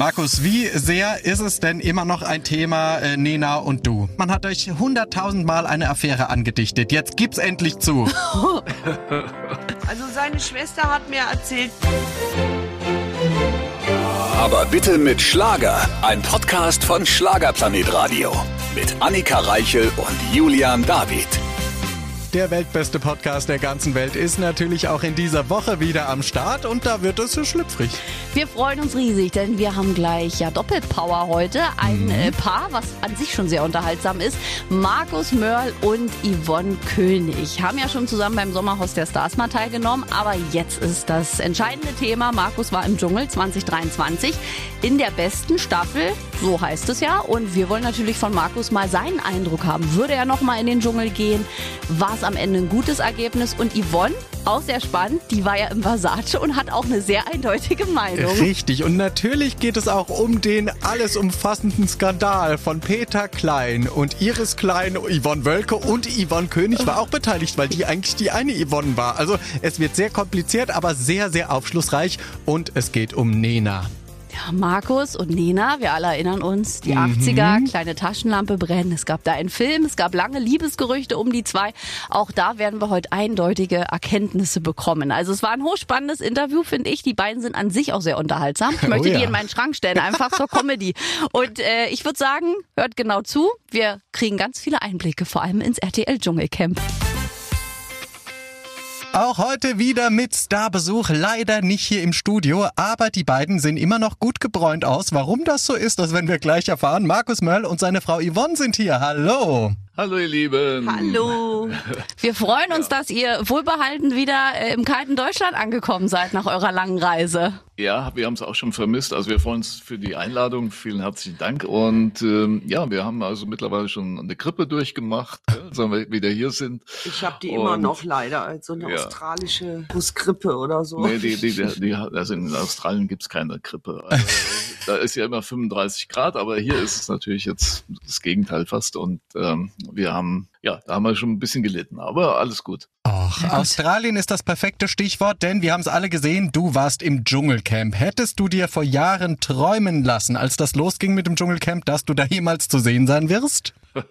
Markus, wie sehr ist es denn immer noch ein Thema, äh, Nena und du? Man hat euch hunderttausendmal eine Affäre angedichtet. Jetzt gib's endlich zu. Also seine Schwester hat mir erzählt, Aber bitte mit Schlager. Ein Podcast von Schlagerplanet Radio. Mit Annika Reichel und Julian David. Der weltbeste Podcast der ganzen Welt ist natürlich auch in dieser Woche wieder am Start und da wird es so schlüpfrig. Wir freuen uns riesig, denn wir haben gleich ja Doppelpower heute. Ein äh, Paar, was an sich schon sehr unterhaltsam ist. Markus Mörl und Yvonne König haben ja schon zusammen beim Sommerhaus der Stars mal teilgenommen, aber jetzt ist das entscheidende Thema. Markus war im Dschungel 2023 in der besten Staffel, so heißt es ja. Und wir wollen natürlich von Markus mal seinen Eindruck haben. Würde er noch mal in den Dschungel gehen? War es am Ende ein gutes Ergebnis? Und Yvonne, auch sehr spannend, die war ja im Versace und hat auch eine sehr eindeutige Meinung. Richtig, und natürlich geht es auch um den alles umfassenden Skandal von Peter Klein und Iris Klein, Yvonne Wölke und Yvonne König war auch beteiligt, weil die eigentlich die eine Yvonne war. Also es wird sehr kompliziert, aber sehr, sehr aufschlussreich und es geht um Nena. Markus und Nena, wir alle erinnern uns, die 80er, kleine Taschenlampe brennen. Es gab da einen Film, es gab lange Liebesgerüchte um die zwei. Auch da werden wir heute eindeutige Erkenntnisse bekommen. Also es war ein hochspannendes Interview, finde ich. Die beiden sind an sich auch sehr unterhaltsam. Ich möchte ja. die in meinen Schrank stellen, einfach zur Comedy. Und äh, ich würde sagen, hört genau zu. Wir kriegen ganz viele Einblicke, vor allem ins RTL Dschungelcamp. Auch heute wieder mit Starbesuch, leider nicht hier im Studio, aber die beiden sehen immer noch gut gebräunt aus. Warum das so ist, das werden wir gleich erfahren. Markus Möll und seine Frau Yvonne sind hier. Hallo. Hallo ihr Lieben. Hallo. Wir freuen uns, dass ihr wohlbehalten wieder äh, im kalten Deutschland angekommen seid nach eurer langen Reise. Ja, wir haben es auch schon vermisst. Also wir freuen uns für die Einladung. Vielen herzlichen Dank. Und ähm, ja, wir haben also mittlerweile schon eine Grippe durchgemacht, ja, seit wir wieder hier sind. ich habe die immer Und- noch leider als so eine Ja. australische Busgrippe oder so. Nee, die, die, die, die, also in Australien gibt's keine Grippe. Also, da ist ja immer 35 Grad, aber hier ist es natürlich jetzt das Gegenteil fast. Und ähm, wir haben, ja, da haben wir schon ein bisschen gelitten, aber alles gut. Och, Australien ist das perfekte Stichwort, denn wir haben es alle gesehen, du warst im Dschungelcamp. Hättest du dir vor Jahren träumen lassen, als das losging mit dem Dschungelcamp, dass du da jemals zu sehen sein wirst?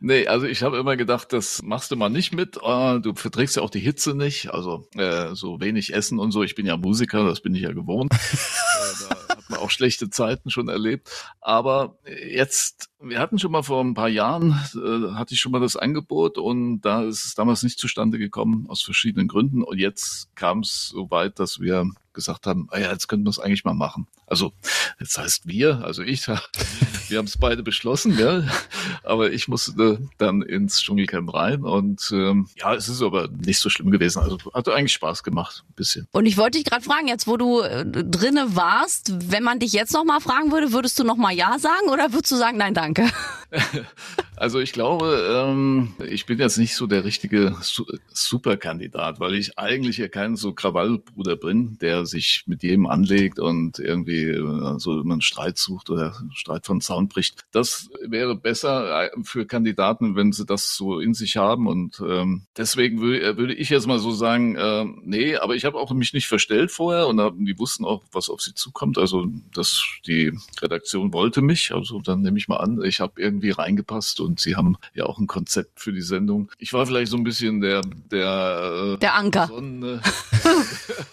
Nee, also ich habe immer gedacht, das machst du mal nicht mit. Äh, Du verträgst ja auch die Hitze nicht, also äh, so wenig Essen und so. Ich bin ja Musiker, das bin ich ja gewohnt. äh, da hat man auch schlechte Zeiten schon erlebt. Aber jetzt, wir hatten schon mal vor ein paar Jahren, äh, hatte ich schon mal das Angebot und da ist es damals nicht zustande gekommen aus verschiedenen Gründen. Und jetzt kam es so weit, dass wir gesagt haben, ah ja, jetzt könnten wir es eigentlich mal machen. Also, jetzt heißt wir, also ich, wir haben es beide beschlossen, gell? aber ich musste dann ins Dschungelcamp rein und ähm, ja, es ist aber nicht so schlimm gewesen. Also hat eigentlich Spaß gemacht, ein bisschen. Und ich wollte dich gerade fragen, jetzt wo du äh, drinne warst, wenn man dich jetzt noch mal fragen würde, würdest du noch mal ja sagen oder würdest du sagen nein, danke? Also ich glaube, ähm, ich bin jetzt nicht so der richtige Su Superkandidat, weil ich eigentlich ja kein so Krawallbruder bin, der sich mit jedem anlegt und irgendwie äh, so immer einen Streit sucht oder einen Streit von Zaun bricht. Das wäre besser äh, für Kandidaten, wenn sie das so in sich haben und ähm, deswegen würde, würde ich jetzt mal so sagen, äh, nee, aber ich habe auch mich nicht verstellt vorher und hab, die wussten auch, was auf sie zukommt. Also dass die Redaktion wollte mich, also dann nehme ich mal an, ich habe irgendwie reingepasst und sie haben ja auch ein Konzept für die Sendung. Ich war vielleicht so ein bisschen der der äh, Der Anker. Sonne,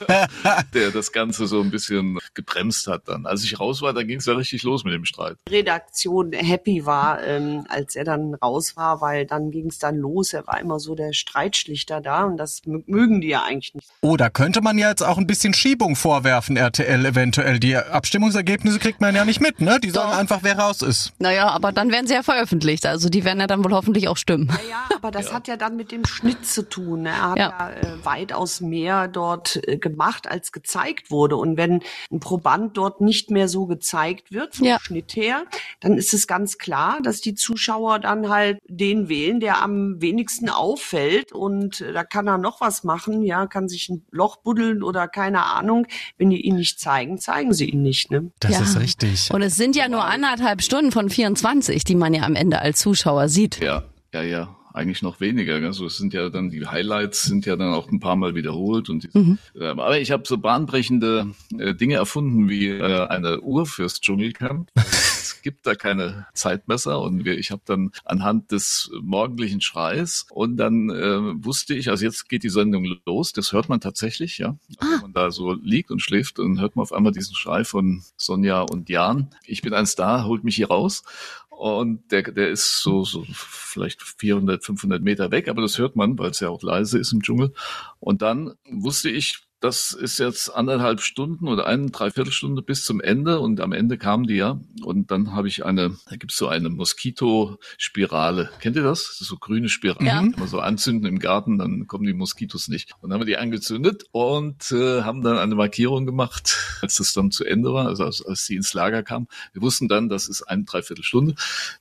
der das Ganze so ein bisschen gebremst hat dann. Als ich raus war, da ging es ja richtig los mit dem Streit. Redaktion happy war, ähm, als er dann raus war, weil dann ging es dann los. Er war immer so der Streitschlichter da und das mö- mögen die ja eigentlich nicht. Oder könnte man ja jetzt auch ein bisschen Schiebung vorwerfen, RTL eventuell. Die Abstimmungsergebnisse kriegt man ja nicht mit, ne? Die sagen Doch. einfach, wer raus ist. Naja, aber dann werden sie ja veröffentlicht. Also die werden ja dann wohl hoffentlich auch stimmen. Ja, aber das hat ja dann mit dem Schnitt zu tun. ne? Er hat Ja. ja, äh, weitaus mehr dort äh, gemacht, als gezeigt wurde. Und wenn ein Proband dort nicht mehr so gezeigt wird, vom Ja. Schnitt her, dann ist es ganz klar, dass die Zuschauer dann halt den wählen, der am wenigsten auffällt. Und äh, da kann er noch was machen, ja, kann sich ein Loch buddeln oder keine Ahnung. Wenn die ihn nicht zeigen, zeigen sie ihn nicht. Ne? Das Ja. ist richtig. Und es sind ja nur anderthalb Stunden von 24, die man ja am Ende als Zuschauer sieht. Ja, ja, ja. eigentlich noch weniger. Also es sind ja dann die Highlights sind ja dann auch ein paar Mal wiederholt und die, mhm. äh, aber ich habe so bahnbrechende äh, Dinge erfunden wie äh, eine Uhr fürs Dschungelcamp. es gibt da keine Zeitmesser und wir, ich habe dann anhand des morgendlichen Schreis und dann äh, wusste ich, also jetzt geht die Sendung los, das hört man tatsächlich, ja. Also, wenn man da so liegt und schläft, dann hört man auf einmal diesen Schrei von Sonja und Jan. Ich bin ein Star, holt mich hier raus. Und der, der ist so, so vielleicht 400, 500 Meter weg, aber das hört man, weil es ja auch leise ist im Dschungel. Und dann wusste ich, das ist jetzt anderthalb Stunden oder eine Dreiviertelstunde bis zum Ende und am Ende kamen die ja und dann habe ich eine, da gibt's so eine Moskitospirale. Kennt ihr das? das ist so grüne Spirale. Ja. Kann man so anzünden im Garten, dann kommen die Moskitos nicht. Und dann haben wir die angezündet und äh, haben dann eine Markierung gemacht, als das dann zu Ende war, also als, als sie ins Lager kam. Wir wussten dann, das ist eine Dreiviertelstunde.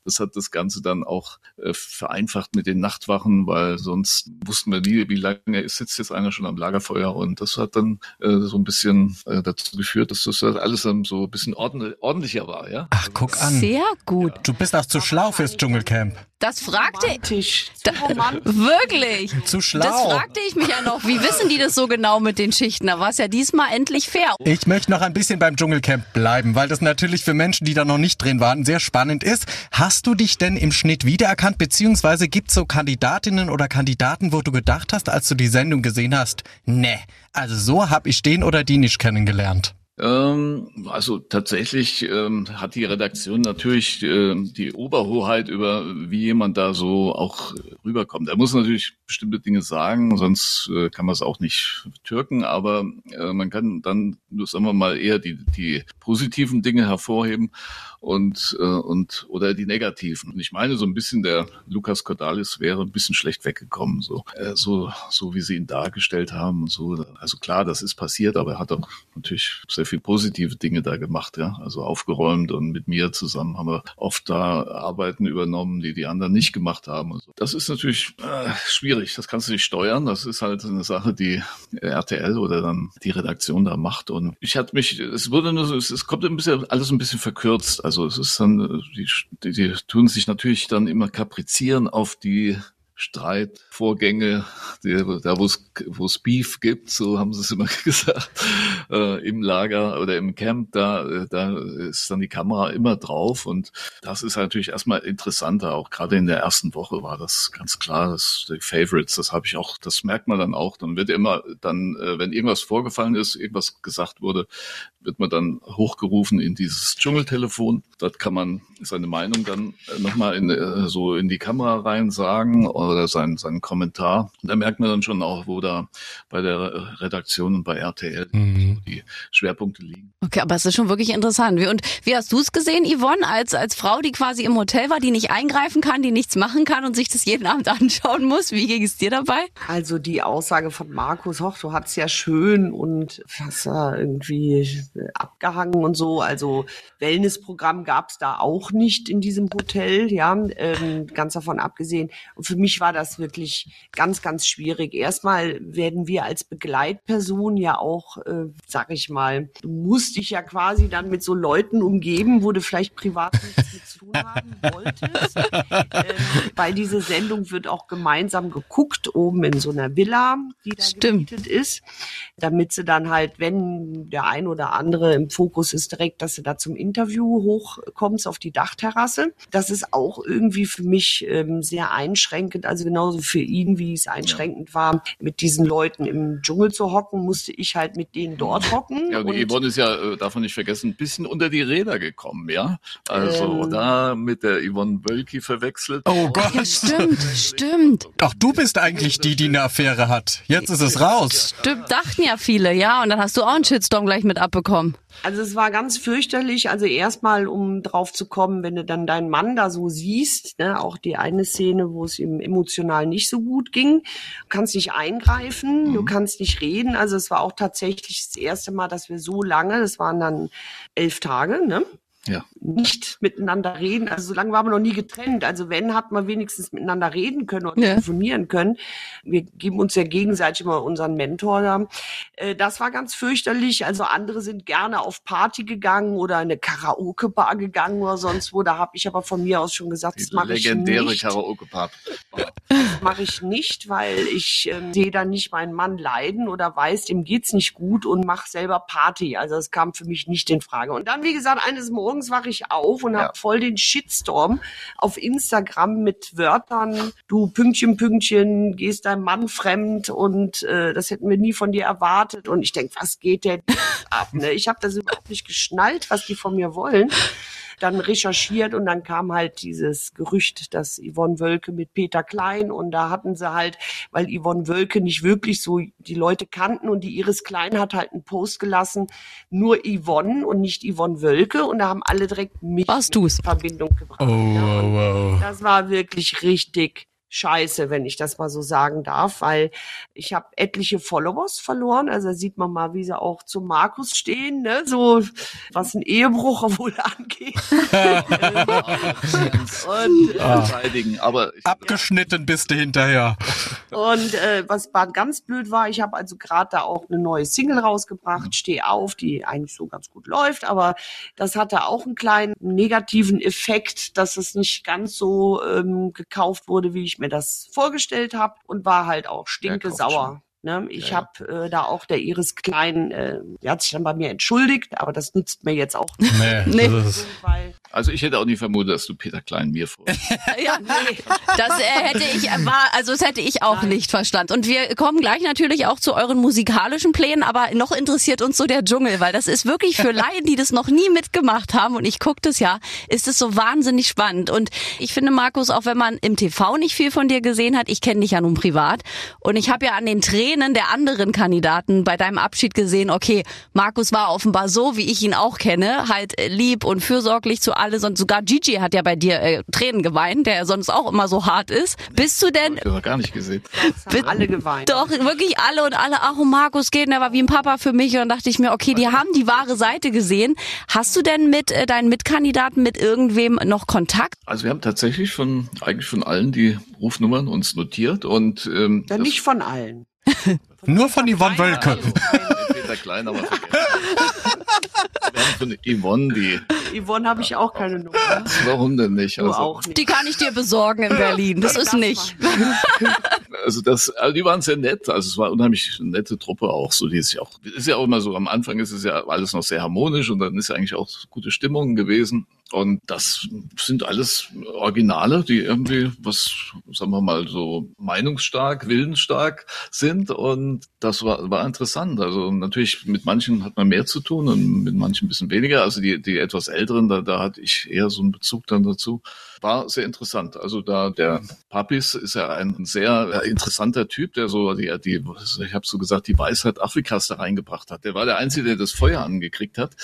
Das hat das Ganze dann auch äh, vereinfacht mit den Nachtwachen, weil sonst wussten wir nie, wie lange sitzt jetzt einer schon am Lagerfeuer und das hat hat dann äh, so ein bisschen äh, dazu geführt, dass das alles dann so ein bisschen ordentlich, ordentlicher war, ja. Ach, guck an. Sehr gut. Du bist auch zu schlau fürs Dschungelcamp. Das fragte ich. Da, wirklich. Zu schlau. Das fragte ich mich ja noch. Wie wissen die das so genau mit den Schichten? Da war es ja diesmal endlich fair. Ich möchte noch ein bisschen beim Dschungelcamp bleiben, weil das natürlich für Menschen, die da noch nicht drin waren, sehr spannend ist. Hast du dich denn im Schnitt wiedererkannt, beziehungsweise gibt es so Kandidatinnen oder Kandidaten, wo du gedacht hast, als du die Sendung gesehen hast, ne, also so habe ich den oder die nicht kennengelernt? Ähm, also tatsächlich ähm, hat die Redaktion natürlich äh, die Oberhoheit über, wie jemand da so auch rüberkommt. Er muss natürlich bestimmte Dinge sagen, sonst äh, kann man es auch nicht türken, aber äh, man kann dann, sagen wir mal, eher die, die positiven Dinge hervorheben und, äh, und oder die negativen. Und ich meine, so ein bisschen der Lukas Cordalis wäre ein bisschen schlecht weggekommen, so, äh, so, so wie sie ihn dargestellt haben und so. Also klar, das ist passiert, aber er hat auch natürlich sehr viel positive Dinge da gemacht, ja. Also aufgeräumt und mit mir zusammen haben wir oft da Arbeiten übernommen, die die anderen nicht gemacht haben. Und so. Das ist natürlich äh, schwierig. Das kannst du nicht steuern. Das ist halt eine Sache, die RTL oder dann die Redaktion da macht. Und ich hatte mich, es wurde nur so, es, kommt ein bisschen alles ein bisschen verkürzt. Also es ist dann, die, die, die tun sich natürlich dann immer kaprizieren auf die Streitvorgänge, die, da wo es Beef gibt, so haben sie es immer gesagt, äh, im Lager oder im Camp, da da ist dann die Kamera immer drauf und das ist natürlich erstmal interessanter. Auch gerade in der ersten Woche war das ganz klar, das die Favorites, das habe ich auch, das merkt man dann auch. Dann wird immer dann, äh, wenn irgendwas vorgefallen ist, irgendwas gesagt wurde, wird man dann hochgerufen in dieses Dschungeltelefon. Dort kann man seine Meinung dann nochmal in, äh, so in die Kamera rein sagen oder seinen, seinen Kommentar. Und da merkt man dann schon auch, wo da bei der Redaktion und bei RTL mhm. die Schwerpunkte liegen. Okay, aber es ist schon wirklich interessant. Und wie hast du es gesehen, Yvonne, als, als Frau, die quasi im Hotel war, die nicht eingreifen kann, die nichts machen kann und sich das jeden Abend anschauen muss? Wie ging es dir dabei? Also die Aussage von Markus, hoch, du hattest ja schön und was irgendwie abgehangen und so. Also Wellnessprogramm gab es da auch nicht in diesem Hotel, ja, ähm, ganz davon abgesehen. Und für mich war das wirklich ganz, ganz schwierig. Erstmal werden wir als Begleitperson ja auch, äh, sag ich mal, du musst dich ja quasi dann mit so Leuten umgeben, wo du vielleicht privat nichts mit zu tun haben wolltest. ähm, bei dieser Sendung wird auch gemeinsam geguckt, oben in so einer Villa, die da Stimmt. gemietet ist, damit sie dann halt, wenn der ein oder andere im Fokus ist, direkt, dass du da zum Interview hochkommst auf die Dachterrasse. Das ist auch irgendwie für mich ähm, sehr einschränkend, also genauso für ihn, wie es einschränkend ja. war, mit diesen Leuten im Dschungel zu hocken, musste ich halt mit denen dort hocken. Ja, und, und Yvonne ist ja, äh, darf man nicht vergessen, ein bisschen unter die Räder gekommen, ja. Also ähm, da mit der Yvonne Wölki verwechselt. Oh Gott. Ja, stimmt, stimmt. Doch du bist eigentlich die, die eine Affäre hat. Jetzt ist es raus. Stimmt, dachten ja viele, ja. Und dann hast du auch einen Shitstorm gleich mit abbekommen. Also es war ganz fürchterlich. Also erstmal, um drauf zu kommen, wenn du dann deinen Mann da so siehst, ne, auch die eine Szene, wo es ihm emotional nicht so gut ging, du kannst nicht eingreifen, mhm. du kannst nicht reden. Also es war auch tatsächlich das erste Mal, dass wir so lange, das waren dann elf Tage, ne? Ja. nicht miteinander reden. Also solange waren wir noch nie getrennt. Also wenn, hat man wenigstens miteinander reden können und Ja. telefonieren können. Wir geben uns ja gegenseitig immer unseren Mentor da. Äh, Das war ganz fürchterlich. Also andere sind gerne auf Party gegangen oder in eine Karaoke-Bar gegangen oder sonst wo. Da habe ich aber von mir aus schon gesagt, das Die mache ich legendäre nicht Karaoke-Pub. mache ich nicht, weil ich ähm, sehe da nicht meinen Mann leiden oder weiß, dem geht's nicht gut und mache selber Party. Also das kam für mich nicht in Frage. Und dann, wie gesagt, eines Morgens wache ich auf und Ja. habe voll den Shitstorm auf Instagram mit Wörtern, du Pünktchen, Pünktchen, gehst deinem Mann fremd und äh, das hätten wir nie von dir erwartet. Und ich denk, was geht denn ab? Ne? Ich habe das überhaupt nicht geschnallt, was die von mir wollen dann recherchiert und dann kam halt dieses Gerücht, dass Yvonne Wölke mit Peter Klein und da hatten sie halt, weil Yvonne Wölke nicht wirklich so die Leute kannten und die Iris Klein hat halt einen Post gelassen, nur Yvonne und nicht Yvonne Wölke und da haben alle direkt mich Warst du's? in Verbindung gebracht. Oh, Ja, wow. das war wirklich richtig scheiße, wenn ich das mal so sagen darf, weil ich habe etliche Followers verloren. Also da sieht man mal, wie sie auch zu Markus stehen, ne? so was ein Ehebruch wohl angeht. und äh, verteidigen. Aber ich, Abgeschnitten bist du hinterher. Und äh, was war ganz blöd war, ich habe also gerade da auch eine neue Single rausgebracht, Steh auf, die eigentlich so ganz gut läuft, aber das hatte auch einen kleinen negativen Effekt, dass es nicht ganz so ähm, gekauft wurde, wie ich mir das vorgestellt habe und war halt auch stinke sauer. Ne? Ich Ja, habe äh, da auch der Iris Klein, äh, die hat sich dann bei mir entschuldigt, aber das nützt mir jetzt auch nicht, Nee, Nee. weil also ich hätte auch nie vermutet, dass du Peter Klein mir vor. Ja, das äh, hätte ich äh, war, also das hätte ich auch nicht verstanden. Und wir kommen gleich natürlich auch zu euren musikalischen Plänen, aber noch interessiert uns so der Dschungel, weil das ist wirklich für Laien, die das noch nie mitgemacht haben und ich gucke das ja, ist es so wahnsinnig spannend. Und ich finde, Markus, auch wenn man im TV nicht viel von dir gesehen hat, ich kenne dich ja nun privat und ich habe ja an den Tränen der anderen Kandidaten bei deinem Abschied gesehen, okay, Markus war offenbar so, wie ich ihn auch kenne, halt lieb und fürsorglich zu alles und sogar Gigi hat ja bei dir äh, Tränen geweint, der ja sonst auch immer so hart ist. Bist du denn Ich habe gar nicht gesehen. alle geweint. doch wirklich alle und alle, ach, und Markus geht, und er war wie ein Papa für mich. Und dann dachte ich mir, okay, die haben die wahre Seite gesehen. Hast du denn mit äh, deinen Mitkandidaten, mit irgendwem noch Kontakt? Also wir haben tatsächlich von eigentlich von allen die Rufnummern uns notiert und ähm, Ja, nicht von allen. nur von Yvonne Wölke. Klein aber vergessen. Wir haben von Yvonne die. Yvonne habe ich auch keine Nummer. Warum denn nicht? Also, auch nicht. Die kann ich dir besorgen in Berlin. Das ist nicht. also das, also die waren sehr nett. Also es war unheimlich eine nette Truppe auch. So die sich auch ist ja auch immer so. Am Anfang ist es ja alles noch sehr harmonisch und dann ist ja eigentlich auch gute Stimmung gewesen. Und das sind alles Originale, die irgendwie was, sagen wir mal so meinungsstark, willensstark sind. Und das war, war interessant. Also natürlich mit manchen hat man mehr zu tun und mit manchen ein bisschen weniger. Also die, die etwas älteren, da, da hatte ich eher so einen Bezug dann dazu. War sehr interessant. Also da der Papis ist ja ein sehr äh, interessanter Typ, der so die, die ich habe so gesagt, die Weisheit Afrikas da reingebracht hat. Der war der Einzige, der das Feuer angekriegt hat.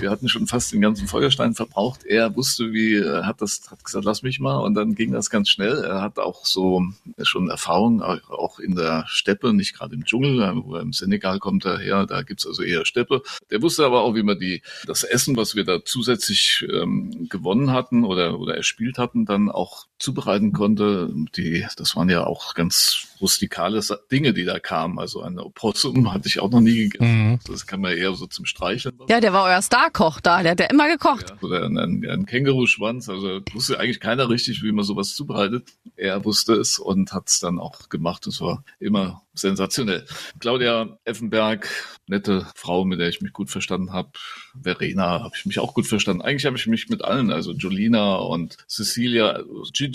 Wir hatten schon fast den ganzen Feuerstein verbraucht. Er wusste, wie er hat das, hat gesagt, lass mich mal, und dann ging das ganz schnell. Er hat auch so schon Erfahrung auch in der Steppe, nicht gerade im Dschungel, wo er im Senegal kommt er her, da gibt's also eher Steppe. Der wusste aber auch, wie man die das Essen, was wir da zusätzlich ähm, gewonnen hatten oder oder erspielt hatten, dann auch zubereiten konnte. Die, das waren ja auch ganz rustikale Dinge, die da kamen. Also ein Opossum hatte ich auch noch nie gegessen. Mhm. Das kann man eher so zum Streicheln. Ja, der war euer Starkoch da. Der hat ja immer gekocht. Ja, oder ein, ein, ein Känguruschwanz. Also wusste eigentlich keiner richtig, wie man sowas zubereitet. Er wusste es und hat es dann auch gemacht. Es war immer sensationell. Claudia Effenberg, nette Frau, mit der ich mich gut verstanden habe. Verena habe ich mich auch gut verstanden. Eigentlich habe ich mich mit allen, also Julina und Cecilia, Gigi,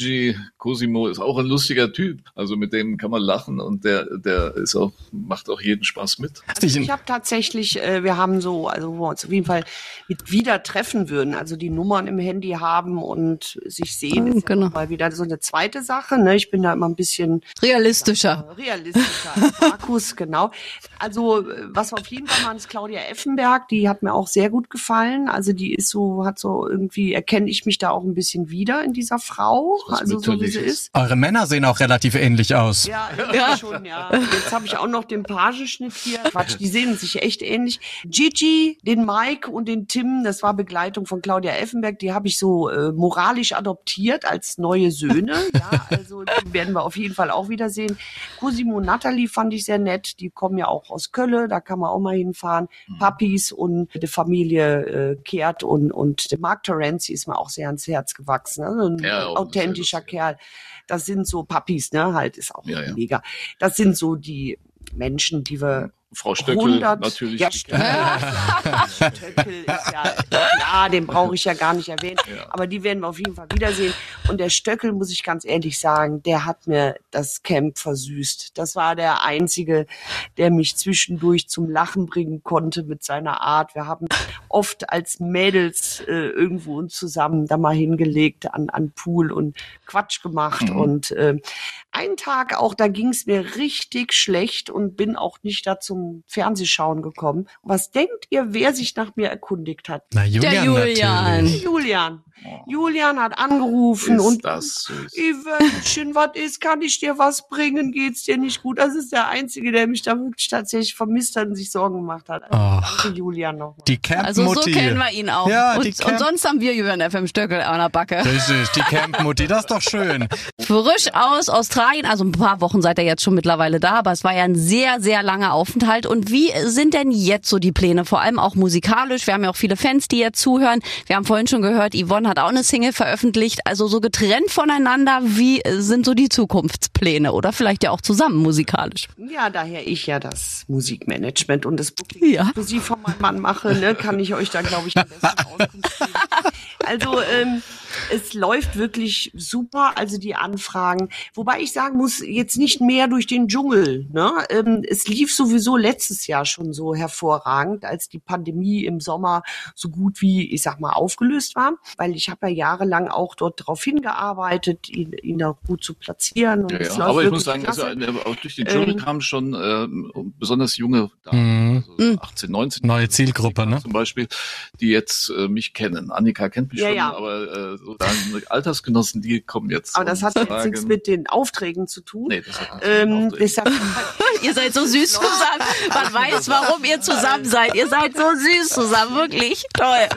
Cosimo ist auch ein lustiger Typ. Also mit dem kann man lachen und der, der ist auch, macht auch jeden Spaß mit. Also ich habe tatsächlich, äh, wir haben so, also wo wir uns auf jeden Fall mit wieder treffen würden, also die Nummern im Handy haben und sich sehen, Ah, ist genau. ja mal wieder so eine zweite Sache. Ne? Ich bin da immer ein bisschen Realistischer. äh, realistischer als Markus, genau. Also was wir auf jeden Fall machen, ist Claudia Effenberg, die hat mir auch sehr gut gefallen. Also die ist so, hat so irgendwie, erkenne ich mich da auch ein bisschen wieder in dieser Frau. Auch, also so wie sie ist. Eure Männer sehen auch relativ ähnlich aus. Ja, ja. schon, ja. Jetzt habe ich auch noch den Pageschnitt hier. Quatsch, die sehen sich echt ähnlich. Gigi, den Mike und den Tim, das war Begleitung von Claudia Effenberg, die habe ich so äh, moralisch adoptiert als neue Söhne. Ja, also die werden wir auf jeden Fall auch wiedersehen. Cosimo und Natalie fand ich sehr nett. Die kommen ja auch aus Kölle, da kann man auch mal hinfahren. Mhm. Papis und die Familie äh, Kehrt und, und der Mark Terenzi ist mir auch sehr ans Herz gewachsen. Also ein Ja, auch lustig. Kerl. Das sind so Papis, ne? Halt ist auch mega. Das sind so die Menschen, die wir Frau Stöckel 100 natürlich. Ja, die Stöckel, ja, Stöckel ist ja, ja, den brauche ich ja gar nicht erwähnen. Ja. Aber die werden wir auf jeden Fall wiedersehen. Und der Stöckel, muss ich ganz ehrlich sagen, der hat mir das Camp versüßt. Das war der einzige, der mich zwischendurch zum Lachen bringen konnte mit seiner Art. Wir haben oft als Mädels äh, irgendwo uns zusammen da mal hingelegt an, an Pool und Quatsch gemacht. Mhm. Und äh, einen Tag auch, da ging es mir richtig schlecht und bin auch nicht da zum Fernsehschauen gekommen. Was denkt ihr, wer sich nach mir erkundigt hat? Na, Julian, Der Julian. natürlich. Julian. Oh, Julian hat angerufen ist und das süß. Ivenchen, was ist? Kann ich dir was bringen? Geht's dir nicht gut? Das ist der Einzige, der mich da wirklich tatsächlich vermisst hat und sich Sorgen gemacht hat. Also, Ach. danke Julian nochmal. Die Camp-Mutti. Also so kennen wir ihn auch. Ja, und, Camp- und sonst haben wir Julian FM Stöckel an der Backe. Richtig, die Camp-Mutti, das ist doch schön. Frisch aus Australien, also ein paar Wochen seid ihr jetzt schon mittlerweile da, aber es war ja ein sehr, sehr langer Aufenthalt. Und wie sind denn jetzt so die Pläne? Vor allem auch musikalisch. Wir haben ja auch viele Fans, die jetzt zuhören. Wir haben vorhin schon gehört, Yvonne hat auch eine Single veröffentlicht. Also so getrennt voneinander, wie sind so die Zukunftspläne? Oder vielleicht ja auch zusammen musikalisch? Ja, daher ich ja das Musikmanagement und das Booking Ja. exklusiv von meinem Mann mache, ne, kann ich euch da, glaube ich, am besten Auskunft geben. Also ähm, es läuft wirklich super, also die Anfragen. Wobei ich sagen muss, jetzt nicht mehr durch den Dschungel. Ne? Ähm, es lief sowieso letztes Jahr schon so hervorragend, als die Pandemie im Sommer so gut wie, ich sag mal, aufgelöst war. Weil ich habe ja jahrelang auch dort darauf hingearbeitet, ihn, ihn da gut zu platzieren. Und Ja, es ja. läuft Aber ich muss sagen, also, äh, auch durch den Dschungel Ähm, kamen schon ähm, besonders junge Mhm. Damen, also 18, 19. Neue Zielgruppe, ne? Zum Beispiel, die jetzt äh, mich kennen. Annika kennt mich Ja, schon, ja. aber äh, dann Altersgenossen, die kommen jetzt. Aber das hat jetzt sagen- nichts mit den Aufträgen zu tun. Nee, das hat Ähm, Aufträgen. deshalb, Ihr seid so süß zusammen. Man weiß, warum ihr zusammen seid. Ihr seid so süß zusammen. Wirklich toll.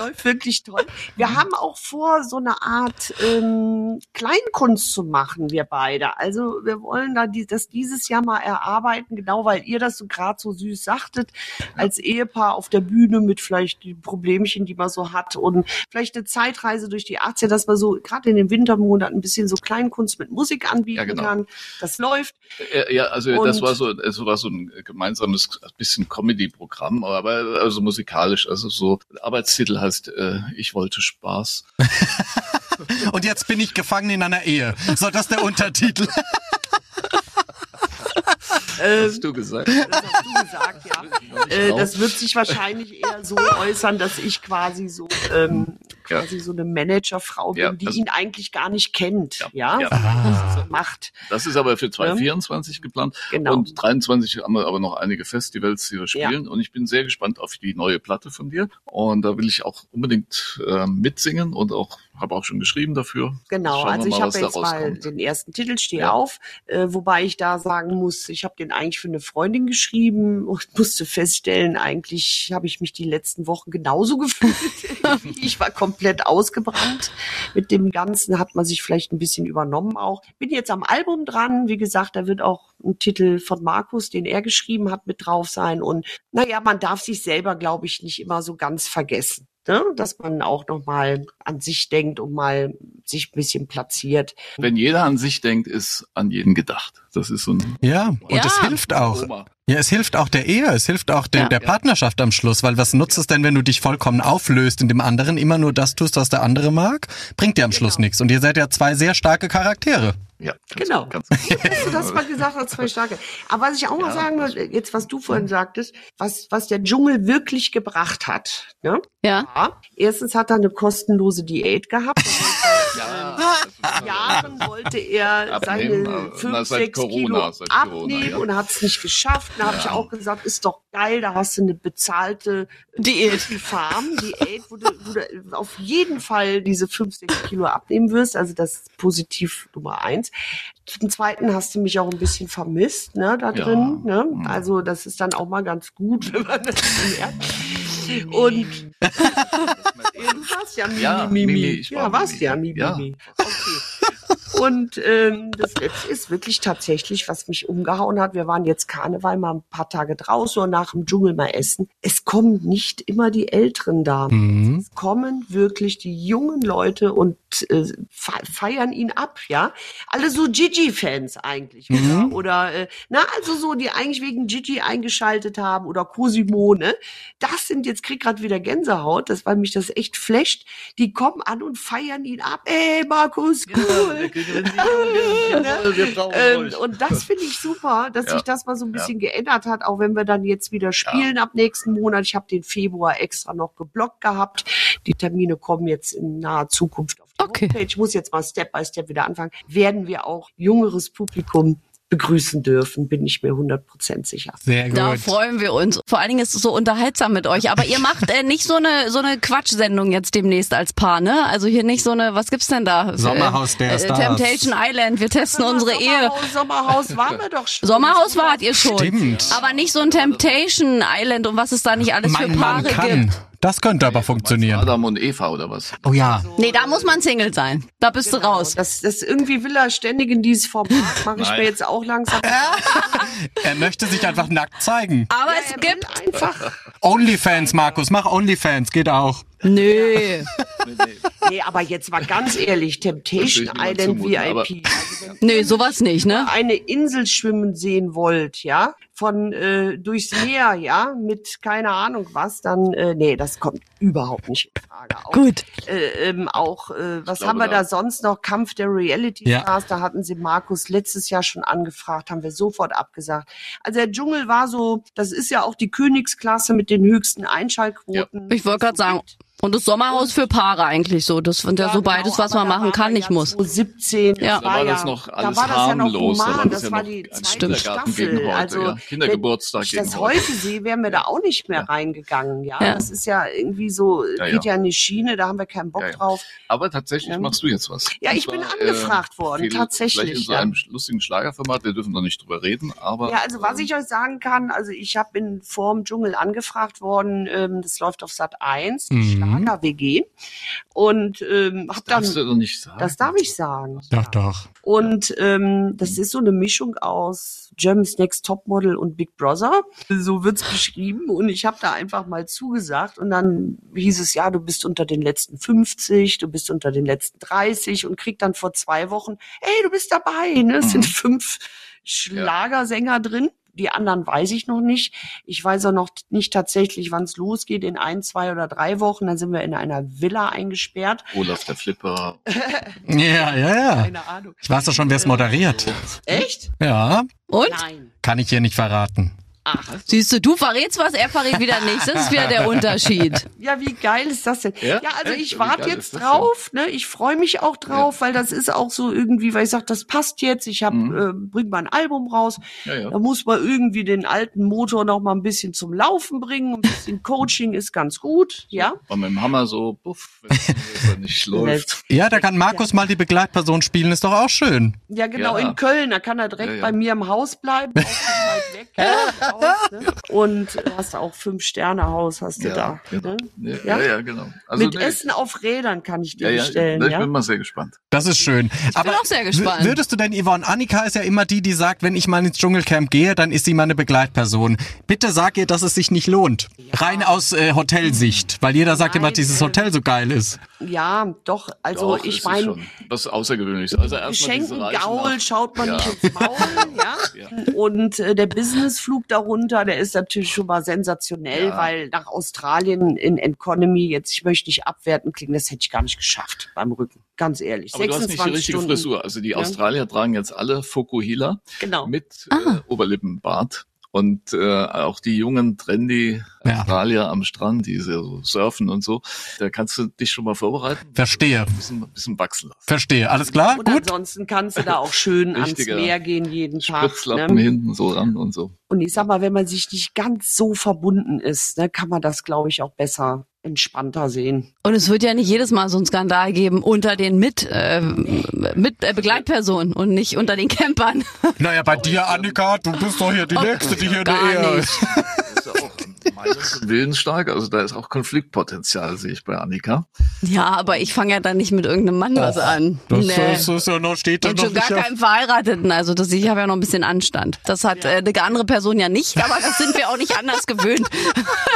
Läuft wirklich toll. Wir haben auch vor, so eine Art ähm, Kleinkunst zu machen, wir beide. Also wir wollen da die, das dieses Jahr mal erarbeiten, genau weil ihr das so gerade so süß sagtet, als Ehepaar auf der Bühne mit vielleicht die Problemchen, die man so hat und vielleicht eine Zeitreise durch die 80er, dass man so gerade in den Wintermonaten ein bisschen so Kleinkunst mit Musik anbieten Ja, genau. kann. Das läuft. Äh, Ja, also das Und- war so, es war so ein gemeinsames bisschen Comedy-Programm, aber also musikalisch, also so Arbeitstitel heißt äh, Ich wollte Spaß. Und jetzt bin ich gefangen in einer Ehe. So, das ist der Untertitel. Ähm, Hast du gesagt? Das hast du gesagt, ja. Äh, das wird sich wahrscheinlich eher so äußern, dass ich quasi so ähm, Ja. quasi so eine Managerfrau bin, Ja, die ihn eigentlich gar nicht kennt, ja, Ja, ja, ja. Ah. so macht. Das ist aber für 2024 geplant. Genau. Und 23 haben wir aber noch einige Festivals, die wir spielen. Und ich bin sehr gespannt auf die neue Platte von dir. Und da will ich auch unbedingt äh, mitsingen und auch habe auch schon geschrieben dafür. Genau, also ich habe jetzt mal den ersten Titel Steh Ja. auf, äh, wobei ich da sagen muss, ich habe den eigentlich für eine Freundin geschrieben und musste feststellen, eigentlich habe ich mich die letzten Wochen genauso gefühlt. ich war komplett ausgebrannt. Mit dem Ganzen hat man sich vielleicht ein bisschen übernommen auch. Bin jetzt am Album dran. Wie gesagt, da wird auch ein Titel von Markus, den er geschrieben hat, mit drauf sein. Und naja, man darf sich selber, glaube ich, nicht immer so ganz vergessen. Ne? Dass man auch noch mal an sich denkt und mal sich ein bisschen platziert. Wenn jeder an sich denkt, ist an jeden gedacht. Das ist so ein Ja, und Ja. es hilft auch. Oma. Ja, es hilft auch der Ehe, es hilft auch der, Ja. der Partnerschaft am Schluss, weil was nutzt es denn, wenn du dich vollkommen auflöst in dem anderen, immer nur das tust, was der andere mag? Bringt dir am Schluss Genau. nichts. Und ihr seid ja zwei sehr starke Charaktere. Ja, ganz, Genau. Ganz, dass du das mal gesagt hast, zwei starke. Aber was ich auch mal Ja, sagen das- will, jetzt was du vorhin sagtest, was, was der Dschungel wirklich gebracht hat. Ne? Ja. Ja. Erstens hat er eine kostenlose Diät gehabt. Ja, Jahren wollte er Abnehmen, seine äh, 5, na, seit 6 Corona, Kilo seit Corona, abnehmen ja. und hat es nicht geschafft. Da habe ich auch gesagt, ist doch geil, da hast du eine bezahlte Diät. Farm, Diät, wo du, wo du auf jeden Fall diese 5, 6 Kilo abnehmen wirst. Also das ist positiv Nummer eins. Zum Zweiten hast du mich auch ein bisschen vermisst, ne, da Ja. drin. Ne? Mhm. Also das ist dann auch mal ganz gut, wenn man das merkt. Und du warst ja Mimi, Ja, Mimi. Mimi, ich war ja, warst Mimi. ja Mimi. Ja. Okay. Und ähm, das letzte ist wirklich tatsächlich, was mich umgehauen hat. Wir waren jetzt Karneval mal ein paar Tage draußen und nach dem Dschungel mal essen. Es kommen nicht immer die Älteren da. Mhm. Es kommen wirklich die jungen Leute und äh, fe- feiern ihn ab, ja. Alle so Gigi-Fans eigentlich, oder? Oder äh, na, also so, die eigentlich wegen Gigi eingeschaltet haben oder Cosimo, ne? Das sind jetzt krieg grad wieder Gänsehaut, das weil mich das echt flasht. Die kommen an und feiern ihn ab. Ey, Markus, cool. Ja, wir brauchen Ähm, euch. und das finde ich super, dass Ja. sich das mal so ein bisschen geändert hat, auch wenn wir dann jetzt wieder spielen ab nächsten Monat. Ich habe den Februar extra noch geblockt gehabt. Die Termine kommen jetzt in naher Zukunft auf die Okay. Homepage. Ich muss jetzt mal Step by Step wieder anfangen. Werden wir auch jüngeres Publikum begrüßen dürfen, bin ich mir 100% sicher. Sehr gut. Da freuen wir uns. Vor allen Dingen ist es so unterhaltsam mit euch. Aber ihr macht äh, nicht so eine so eine Quatschsendung jetzt demnächst als Paar, ne? Also hier nicht so eine, was gibt's denn da? Sommerhaus der äh, Stars. Temptation Island. Wir testen unsere Ehe. Sommerhaus, Sommerhaus waren wir doch schon. Sommerhaus wart ihr schon. Stimmt. Aber nicht so ein Temptation Island und was es da nicht alles Mein für Paare Mann kann. gibt. Das könnte aber funktionieren. Adam und Eva oder was? Oh ja. Nee, da muss man Single sein. Da bist du raus. Das, das irgendwie will er ständig in dieses Format. Mache ich Nein. mir jetzt auch langsam. Er möchte sich einfach nackt zeigen. Aber Er es gibt. einfach. Onlyfans, Markus, mach Onlyfans, geht auch. Nö. Nee, aber jetzt mal ganz ehrlich, Temptation Island zumuten, VIP. Also Nö, sowas nicht, ne? ihr eine Insel schwimmen sehen wollt, ja, von äh, durchs Meer, ja, mit keine Ahnung was, dann äh, nee, das kommt überhaupt nicht in Frage. Auch, Gut. Äh, ähm, auch äh, was haben wir da da- sonst noch? Kampf der Reality Ja. Stars, da hatten sie Markus letztes Jahr schon angefragt, haben wir sofort abgesagt. Also der Dschungel war so, das ist ja auch die Königsklasse mit den höchsten Einschaltquoten. Ich wollte gerade sagen. Und das Sommerhaus für Paare eigentlich so. Das sind ja, so genau, beides, was man da machen kann, nicht ja muss. 2017, Ja. Da war das ja, noch da alles war das ja noch harmlos, da human, war das das ja war noch die zweite Staffel. gegen heute, also ja. Kindergeburtstag wenn ich das heute. heute sehe, wären wir da auch nicht mehr reingegangen. Ja, Ja. das ist ja irgendwie so, geht ja. ja in die Schiene, da haben wir keinen Bock Ja, ja. drauf. Aber tatsächlich Ja. machst du jetzt was. Ja, ich bin zwar, angefragt worden, viel- tatsächlich, Vielleicht in so ja. einem lustigen Schlagerformat, wir dürfen noch nicht drüber reden, aber. Ja, also was ähm, ich euch sagen kann, also ich habe in vorm Dschungel angefragt worden, ähm, das läuft auf Sat 1, Mhm. Schlager WG und ähm, hab dann darfst du doch nicht sagen. das darf ich sagen. Doch, doch. Und ähm, das ist so eine Mischung aus Germany's Next Topmodel und Big Brother. So wird's beschrieben. Und ich habe da einfach mal zugesagt. Und dann hieß es, ja, du bist unter den letzten 50, du bist unter den letzten 30 und krieg dann vor zwei Wochen, hey, du bist dabei. Ne? Es sind fünf Schlagersänger drin. Die anderen weiß ich noch nicht. Ich weiß auch noch nicht tatsächlich, wann es losgeht. In ein, zwei oder drei Wochen. Dann sind wir in einer Villa eingesperrt. Olaf der Flipper. Ja, ja, ja. Keine Ahnung. Ich weiß doch schon, wer es moderiert. Echt? Ja, Und? Nein. kann ich hier nicht verraten. Ach, Siehst du, du verrätst was, er verrät wieder nichts. Das ist wieder der Unterschied. Ja, wie geil ist das denn? Ja? Ja, also ich warte jetzt drauf, ne? Ich freue mich auch drauf, weil das ist auch so irgendwie, weil ich sag, das passt jetzt. Ich hab, Mhm. äh, bring mal ein Album raus. Ja, ja. Da muss man irgendwie den alten Motor noch mal ein bisschen zum Laufen bringen. Ein bisschen Coaching ist ganz gut, ja. Und mit dem Hammer so, puff, wenn es nicht läuft. Ja, da kann Markus mal die Begleitperson spielen, ist doch auch schön. Ja, genau, Ja. in Köln, da kann er direkt Ja, ja. bei mir im Haus bleiben, weg. ja, ne? Und du hast auch fünf Sterne Haus, hast du da. genau. Ne? Ja, Ja? ja, ja, genau. Also, Mit nee, Essen auf Rädern kann ich dir ja, ja, bestellen, ich ja. bin mal sehr gespannt. Das ist schön. Aber auch sehr gespannt. Würdest du denn, Yvonne, Annika ist ja immer die, die sagt, wenn ich mal ins Dschungelcamp gehe, dann ist sie meine Begleitperson. Bitte sag ihr, dass es sich nicht lohnt. Rein aus äh, Hotelsicht. Weil jeder sagt immer, Nein, dieses äh, Hotel so geil ist. Ja, doch, also Doch, ich meine, schon was Außergewöhnliches. Also erstmal Gaul schaut man Ja. nicht ins Maul, ja. Und äh, der Businessflug darunter, der ist natürlich schon mal sensationell, Ja. weil nach Australien in Economy, jetzt ich möchte nicht abwerten klingen, das hätte ich gar nicht geschafft beim Rücken, ganz ehrlich. Aber du hast nicht die richtige Stunden. Frisur. Also die Australier tragen jetzt alle Fokuhila Genau. mit Ah. äh, Oberlippenbart. Und äh, auch die jungen trendy Ja. Australier am Strand, die so surfen und so, da kannst du dich schon mal vorbereiten. Verstehe. Ein bisschen, ein bisschen wachsen lassen. Verstehe. Alles klar? Und Gut. ansonsten kannst du da auch schön ans Meer gehen jeden Tag. Spritzlappen Ne? hinten so ran und so. Und ich sag mal, wenn man sich nicht ganz so verbunden ist, ne, kann man das, glaube ich, auch besser entspannter sehen. Und es wird ja nicht jedes Mal so einen Skandal geben unter den mit, äh, mit äh, Begleitpersonen und nicht unter den Campern. Naja, bei dir, Annika, du bist doch hier die Nächste, die hier in der Ehe ist Meinungs- und willensstark, also da ist auch Konfliktpotenzial, sehe ich bei Annika. Ja, aber ich fange ja dann nicht mit irgendeinem Mann was an. Das, Nee. das ist ja noch, steht da Und noch schon gar nicht auf- keinem Verheirateten. Also das, ich habe ja noch ein bisschen Anstand. Das hat äh, eine andere Person ja nicht, aber das sind wir auch nicht anders gewöhnt.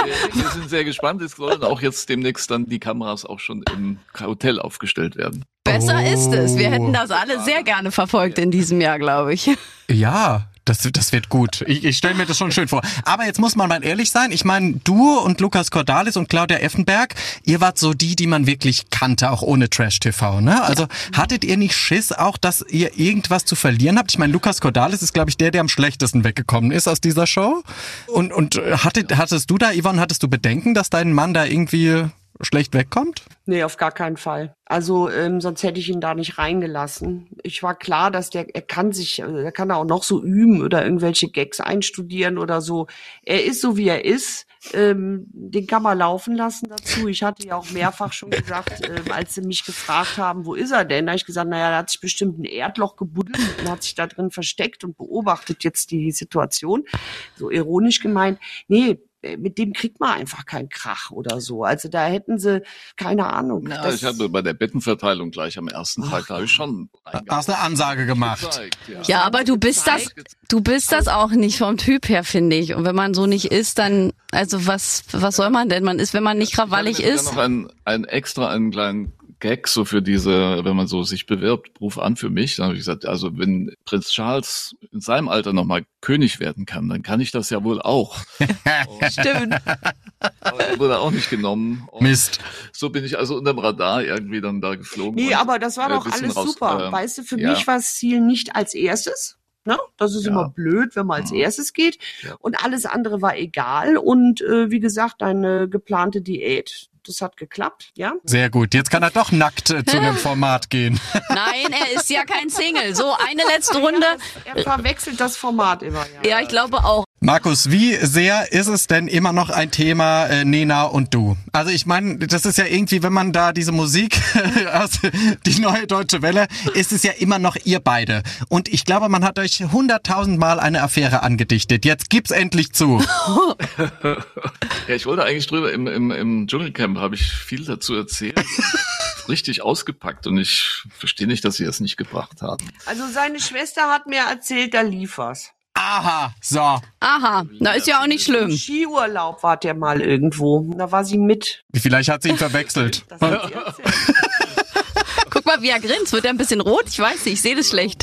Wir, wir sind sehr gespannt. Es sollen auch jetzt demnächst dann die Kameras auch schon im Hotel aufgestellt werden. Besser Oh. ist es. Wir hätten das alle sehr gerne verfolgt in diesem Jahr, glaube ich. Ja, das, das wird gut. Ich, ich stelle mir das schon schön vor. Aber jetzt muss man mal ehrlich sein. Ich meine, du und Lukas Cordalis und Claudia Effenberg, ihr wart so die, die man wirklich kannte, auch ohne Trash-TV, ne? Also hattet ihr nicht Schiss auch, dass ihr irgendwas zu verlieren habt? Ich meine, Lukas Cordalis ist, glaube ich, der, der am schlechtesten weggekommen ist aus dieser Show. Und, und äh, hattet, hattest du da, Yvonne, hattest du Bedenken, dass dein Mann da irgendwie schlecht wegkommt? Nee, auf gar keinen Fall. Also ähm, sonst hätte ich ihn da nicht reingelassen. Ich war klar, dass der, er kann sich, er kann auch noch so üben oder irgendwelche Gags einstudieren oder so. Er ist so, wie er ist. Ähm, den kann man laufen lassen dazu. Ich hatte ja auch mehrfach schon gesagt, ähm, als sie mich gefragt haben, wo ist er denn? Da habe ich gesagt, naja, da hat sich bestimmt ein Erdloch gebuddelt und hat sich da drin versteckt und beobachtet jetzt die Situation. So ironisch gemeint. Nee, mit dem kriegt man einfach keinen Krach oder so. Also da hätten sie, keine Ahnung. Ja, ich hatte bei der Bettenverteilung gleich am ersten Tag, da habe ich schon Hast eine Ansage gemacht. gezeigt, ja. Ja, aber du bist das, du bist das auch nicht vom Typ her, finde ich. Und wenn man so nicht ist, dann, also was, was soll man denn? Man ist, wenn man nicht krawallig ich hatte ist. noch ein, ein extra, einen kleinen Gag so für diese, wenn man so sich bewirbt, ruf an für mich. Dann habe ich gesagt, also wenn Prinz Charles in seinem Alter nochmal König werden kann, dann kann ich das ja wohl auch. Stimmt. Aber wurde auch nicht genommen. Und Mist. So bin ich also unterm Radar irgendwie dann da geflogen. Nee, und, aber das war äh, doch alles raus, super. ähm, weißt du, für ja. mich war das Ziel nicht als erstes. Ne? Das ist Ja. immer blöd, wenn man als Mhm. erstes geht. Ja. Und alles andere war egal. Und äh, wie gesagt, deine geplante Diät, das hat geklappt, ja. Sehr gut. Jetzt kann er doch nackt äh, zu einem Format gehen. Nein, er ist ja kein Single. So, eine letzte Runde. Er verwechselt das Format immer, ja. Ja, ich glaube auch. Markus, wie sehr ist es denn immer noch ein Thema äh, Nena und du? Also ich meine, das ist ja irgendwie, wenn man da diese Musik aus die neue deutsche Welle, ist es ja immer noch ihr beide. Und ich glaube, man hat euch hunderttausendmal eine Affäre angedichtet. Jetzt gib's endlich zu. Ja, ich wollte eigentlich drüber, im, im, im Dschungelcamp habe ich viel dazu erzählt. Richtig ausgepackt und ich verstehe nicht, dass sie es nicht gebracht haben. Also seine Schwester hat mir erzählt, da lief was. Aha, so. Aha, na ist ja auch nicht Im schlimm. Skiurlaub war der mal irgendwo. Da war sie mit. Vielleicht hat sie ihn verwechselt. Guck mal, wie er grinst. Wird er ein bisschen rot? Ich weiß nicht, ich sehe das schlecht.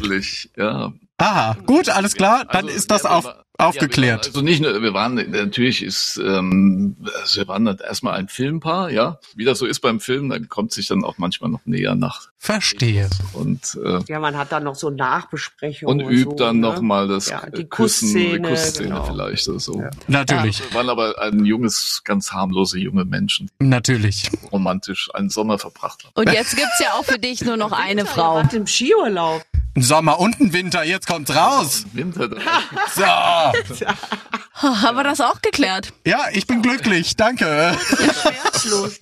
Ja. Aha, gut, alles klar. Dann Also, ist das ja, auf, war- aufgeklärt. Ja, also nicht nur, wir waren, natürlich ist, ähm, also wir waren dann erstmal ein Filmpaar, ja. Wie das so ist beim Film, dann kommt sich dann auch manchmal noch näher nach. Verstehe. Und, äh, Ja, man hat dann noch so Nachbesprechungen. und übt so, dann ne? noch mal das Ja, die Küssen, Kussszene, die Kussszene genau. vielleicht oder so. Natürlich, Wir waren aber ein junges, ganz harmlose junge Menschen, natürlich. romantisch einen Sommer verbracht haben. Und jetzt gibt's ja auch für dich nur noch eine Frau. im Skiurlaub. Ein Sommer und ein Winter, jetzt kommt's raus. Winter. So. Haben wir das auch geklärt? Ja, ich bin glücklich, danke. Schmerzlos.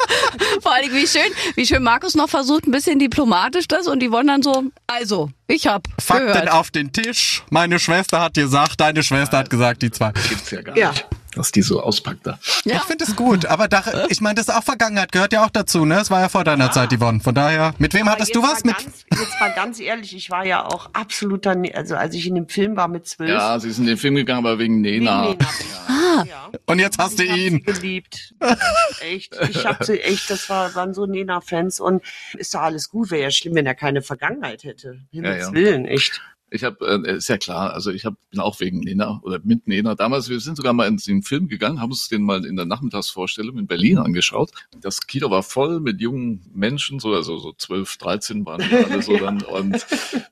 Vor allem, wie schön, wie schön Markus noch versucht, ein bisschen diplomatisch das und die wollen dann so, also, ich hab Fakten gehört. auf den Tisch. Meine Schwester hat gesagt, deine Schwester hat gesagt, die zwei. Gibt's ja gar Ja. Dass die so auspackt da. Ja. Ich finde es gut, aber da, ich meine, das ist auch Vergangenheit, gehört ja auch dazu, ne? Es war ja vor deiner Zeit, Yvonne. Von daher, mit wem hattest du was? Mit ganz, jetzt mal ganz ehrlich, ich war ja auch absoluter, Ne- also als ich in dem Film war mit zwölf. Ja, sie ist in den Film gegangen, aber wegen wegen Nena. Nena. Ah. Ja. und jetzt hast du Ich hab sie ihn. geliebt. echt. Ich hab sie echt, das war, waren so Nena-Fans und ist doch alles gut. Wäre ja schlimm, wenn er keine Vergangenheit hätte. Himmels ja. Willen, echt. Ich habe, äh, ist ja klar, also ich hab, bin auch wegen Nena oder mit Nena. Damals, wir sind sogar mal in den Film gegangen, haben uns den mal in der Nachmittagsvorstellung in Berlin angeschaut. Das Kino war voll mit jungen Menschen, so also so 12, 13 waren wir alle so dann. Und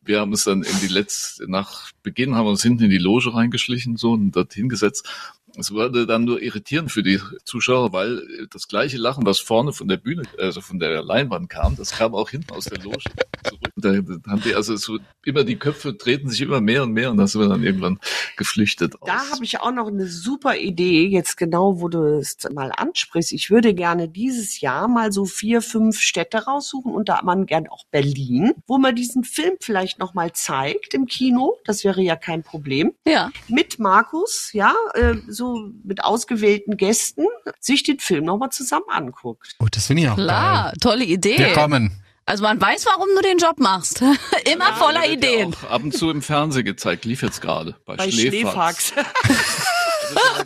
wir haben uns dann in die letzte, nach Beginn haben wir uns hinten in die Loge reingeschlichen so und dort hingesetzt. Es wurde dann nur irritierend für die Zuschauer, weil das gleiche Lachen, was vorne von der Bühne, also von der Leinwand kam, das kam auch hinten aus der Loge zurück. Da haben die also so immer die Köpfe drehten sich immer mehr und mehr und da sind wir dann irgendwann geflüchtet. Da habe ich auch noch eine super Idee, jetzt genau, wo du es mal ansprichst. Ich würde gerne dieses Jahr mal so vier, fünf Städte raussuchen und da man gern auch Berlin, wo man diesen Film vielleicht noch mal zeigt im Kino. Das wäre ja kein Problem. Ja. Mit Markus, ja, äh, so mit ausgewählten Gästen sich den Film noch mal zusammen anguckt. Oh, das finde ich auch Klar, geil. tolle Idee. Wir kommen. Also man weiß, warum du den Job machst. Immer voller Der wird ja Ideen. auch ab und zu im Fernsehen gezeigt, lief jetzt gerade bei, Bei. Schläfax.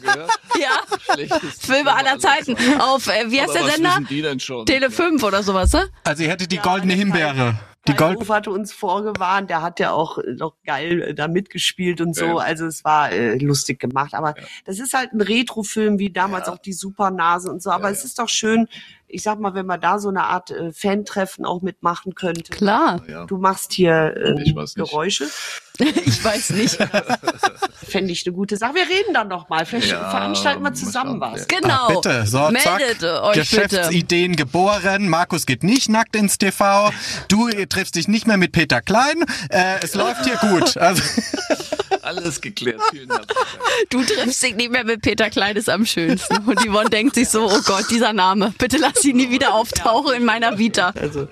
Gehört? Ja. Schlechteste Filme aller Zeiten. Auf, äh, wie heißt Aber der was Sender? wissen die denn schon? Tele 5 oder sowas, ne? Also ihr hättet die Ja, goldene Himbeere. Die Gold Ruf hatte uns vorgewarnt, der hat ja auch noch geil äh, da mitgespielt und so. Ja. Also es war äh, lustig gemacht. Aber das ist halt ein Retro-Film, wie damals Ja. auch die Supernase und so. Aber Ja, es ist doch schön, ich sag mal, wenn man da so eine Art äh, Fan-Treffen auch mitmachen könnte. Klar. Ja. Du machst hier äh, Ich weiß nicht. Geräusche. Ich weiß nicht. Fände ich eine gute Sache. Wir reden dann noch mal. Vielleicht Ja, veranstalten wir zusammen was. Genau. Ah, bitte, so, Meldet zack. euch bitte. Geschäftsideen geboren. Markus geht nicht nackt ins TV. Du äh, triffst dich nicht mehr mit Peter Klein. Äh, es läuft hier gut. Also, Alles geklärt. Vielen Dank. Du triffst dich nicht mehr mit Peter Klein ist am schönsten. Und Yvonne denkt sich so, oh Gott, dieser Name. Bitte lass ihn nie wieder auftauchen in meiner Vita. Also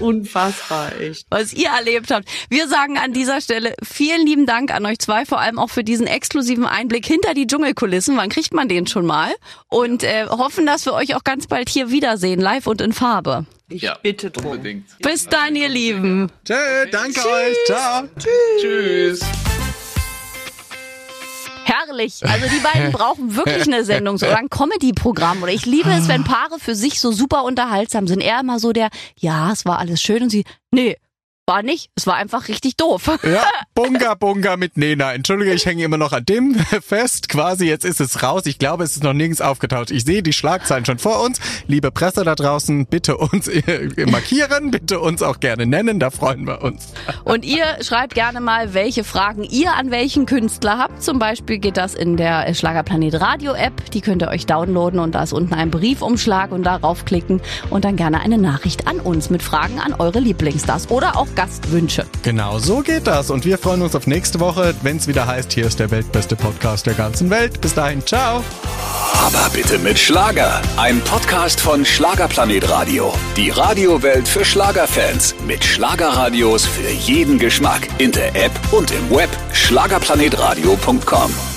unfassbar, echt. was ihr erlebt habt. Wir sagen an dieser Stelle vielen lieben Dank an euch zwei, vor allem auch für diesen exklusiven Einblick hinter die Dschungelkulissen. Wann kriegt man den schon mal? Und äh, hoffen, dass wir euch auch ganz bald hier wiedersehen, live und in Farbe. Ich Ja, bitte drum. Unbedingt. Bis dann, ihr Lieben. tschö, danke euch. Ciao. Tschüss. Herrlich. Also die beiden brauchen wirklich eine Sendung so oder ein Comedy-Programm. Oder ich liebe es, wenn Paare für sich so super unterhaltsam sind. Er immer so der, ja, es war alles schön und sie, nee, war nicht. Es war einfach richtig doof. Ja, Bunga Bunga mit Nena. Entschuldige, ich hänge immer noch an dem fest. Quasi, jetzt ist es raus. Ich glaube, es ist noch nirgends aufgetaucht. Ich sehe die Schlagzeilen schon vor uns. Liebe Presse da draußen, bitte uns äh, markieren, bitte uns auch gerne nennen, da freuen wir uns. Und ihr schreibt gerne mal, welche Fragen ihr an welchen Künstler habt. Zum Beispiel geht das in der Schlagerplanet Radio App. Die könnt ihr euch downloaden und da ist unten ein Briefumschlag und darauf klicken und dann gerne eine Nachricht an uns mit Fragen an eure Lieblingsstars oder auch Gastwünsche. Genau so geht das. Und wir freuen uns auf nächste Woche, wenn es wieder heißt, hier ist der weltbeste Podcast der ganzen Welt. Bis dahin, ciao. Aber bitte mit Schlager. Ein Podcast von Schlagerplanet Radio. Die Radiowelt für Schlagerfans. Mit Schlagerradios für jeden Geschmack. In der App und im Web. Schlagerplanetradio.com.